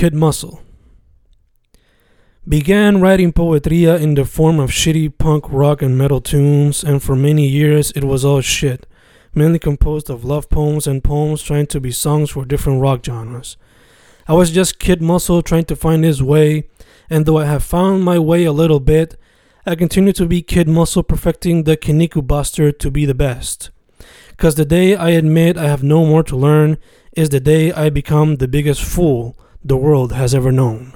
Kid Muscle. Began writing poetria in the form of shitty punk rock and metal tunes, and for many years it was all shit, mainly composed of love poems and poems trying to be songs for different rock genres. I was just Kid Muscle trying to find his way, and though I have found my way a little bit, I continue to be Kid Muscle perfecting the Kinniku Buster to be the best. Cause the day I admit I have no more to learn is the day I become the biggest fool the world has ever known.